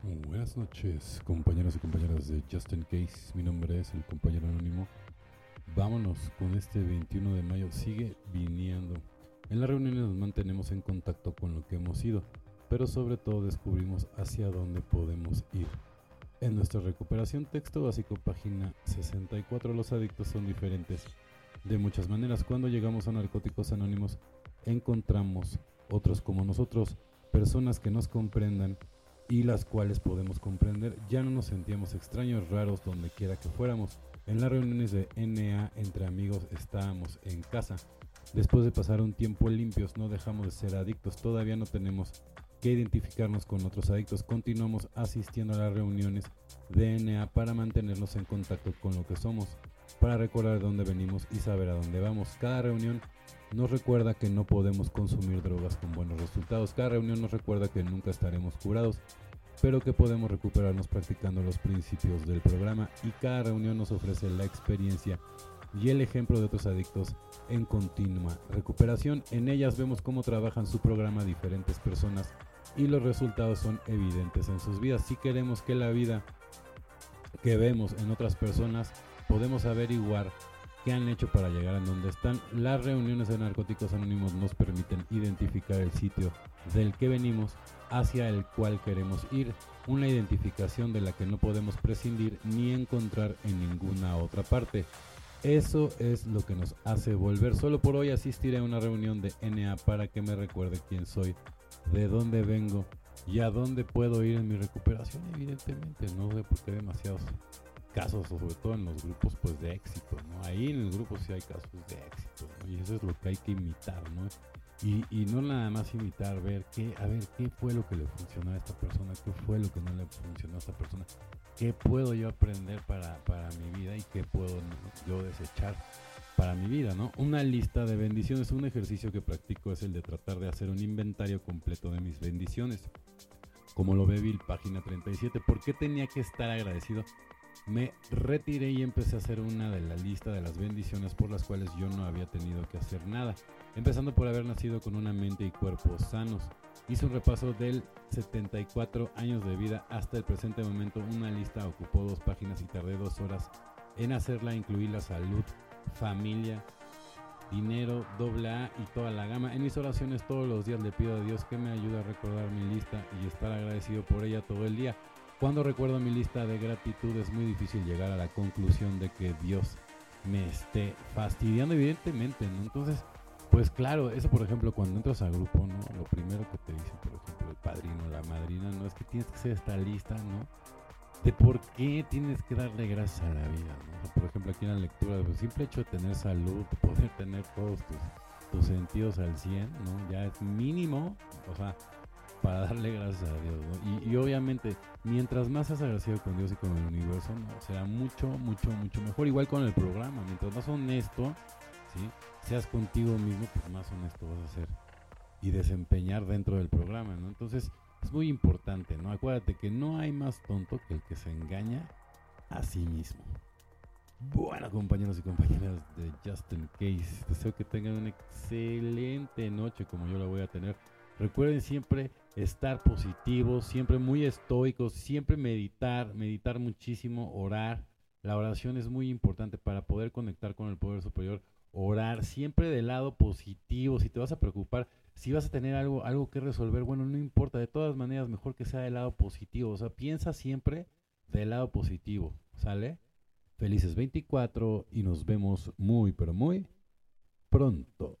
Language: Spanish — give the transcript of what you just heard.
Buenas noches, compañeros y compañeras de Justin Case. Mi nombre es el compañero anónimo. Vámonos con este 21 de mayo. Sigue viniendo. En las reuniones nos mantenemos en contacto con lo que hemos ido, pero sobre todo descubrimos hacia dónde podemos ir. En nuestra recuperación texto básico, página 64, los adictos son diferentes de muchas maneras. Cuando llegamos a Narcóticos Anónimos, encontramos otros como nosotros, personas que nos comprendan y las cuales podemos comprender. Ya no nos sentíamos extraños, raros, donde quiera que fuéramos. En las reuniones de NA entre amigos estábamos en casa. Después de pasar un tiempo limpios, no dejamos de ser adictos. Todavía no tenemos que identificarnos con otros adictos. Continuamos asistiendo a las reuniones de NA para mantenernos en contacto con lo que somos, para recordar de dónde venimos y saber a dónde vamos. Cada reunión nos recuerda que no podemos consumir drogas con buenos resultados. Cada reunión nos recuerda que nunca estaremos curados, pero que podemos recuperarnos practicando los principios del programa y cada reunión nos ofrece la experiencia y el ejemplo de otros adictos en continua recuperación. En ellas vemos cómo trabajan su programa diferentes personas y los resultados son evidentes en sus vidas. Si queremos que la vida que vemos en otras personas podemos averiguar han hecho para llegar a donde están. Las reuniones de narcóticos anónimos nos permiten identificar el sitio del que venimos hacia el cual queremos ir, una identificación de la que no podemos prescindir ni encontrar en ninguna otra parte. Eso es lo que nos hace volver. Solo por hoy asistiré a una reunión de NA para que me recuerde quién soy, de dónde vengo y a dónde puedo ir en mi recuperación. Evidentemente, no sé por qué demasiados casos, sobre todo en los grupos pues de éxito, ¿no? Ahí en el grupo sí hay casos de éxito, ¿no? Y eso es lo que hay que imitar, ¿no? Y, y, no nada más imitar, ver qué, a ver qué fue lo que le funcionó a esta persona, qué fue lo que no le funcionó a esta persona, qué puedo yo aprender para, para mi vida y qué puedo yo desechar para mi vida, ¿no? Una lista de bendiciones, un ejercicio que practico es el de tratar de hacer un inventario completo de mis bendiciones. Como lo ve Bill, página 37, ¿por qué tenía que estar agradecido? Me retiré y empecé a hacer una de la lista de las bendiciones por las cuales yo no había tenido que hacer nada, empezando por haber nacido con una mente y cuerpo sanos. Hice un repaso del 74 años de vida hasta el presente momento. Una lista ocupó dos páginas y tardé dos horas en hacerla. Incluí la salud, familia, dinero, doble A y toda la gama. En mis oraciones todos los días le pido a Dios que me ayude a recordar mi lista y estar agradecido por ella todo el día. Cuando recuerdo mi lista de gratitud es muy difícil llegar a la conclusión de que Dios me esté fastidiando, evidentemente, ¿no? Entonces, pues claro, eso por ejemplo, cuando entras al grupo, ¿no? Lo primero que te dice, por ejemplo, el padrino, la madrina, no es que tienes que hacer esta lista, ¿no? De por qué tienes que darle gracias a la vida, ¿no? por ejemplo, aquí en la lectura, el simple hecho de tener salud, poder tener todos tus, tus sentidos al 100, ¿no? Ya es mínimo, o sea, para darle gracias a Dios. ¿no? Y, obviamente, mientras más seas agradecido con Dios y con el universo, será mucho, mucho, mucho mejor. Igual con el programa, mientras más honesto, ¿sí? seas contigo mismo, pues más honesto vas a ser y desempeñar dentro del programa. ¿no? Entonces, es muy importante, ¿no? Acuérdate que no hay más tonto que el que se engaña a sí mismo. Bueno, compañeros y compañeras de Justin Case, deseo que tengan una excelente noche como yo la voy a tener. Recuerden siempre estar positivos, siempre muy estoicos, siempre meditar, meditar muchísimo, orar. La oración es muy importante para poder conectar con el poder superior. Orar siempre del lado positivo. Si te vas a preocupar, si vas a tener algo, algo que resolver, bueno, no importa. De todas maneras, mejor que sea del lado positivo. O sea, piensa siempre del lado positivo. ¿Sale? Felices 24 y nos vemos muy, pero muy pronto.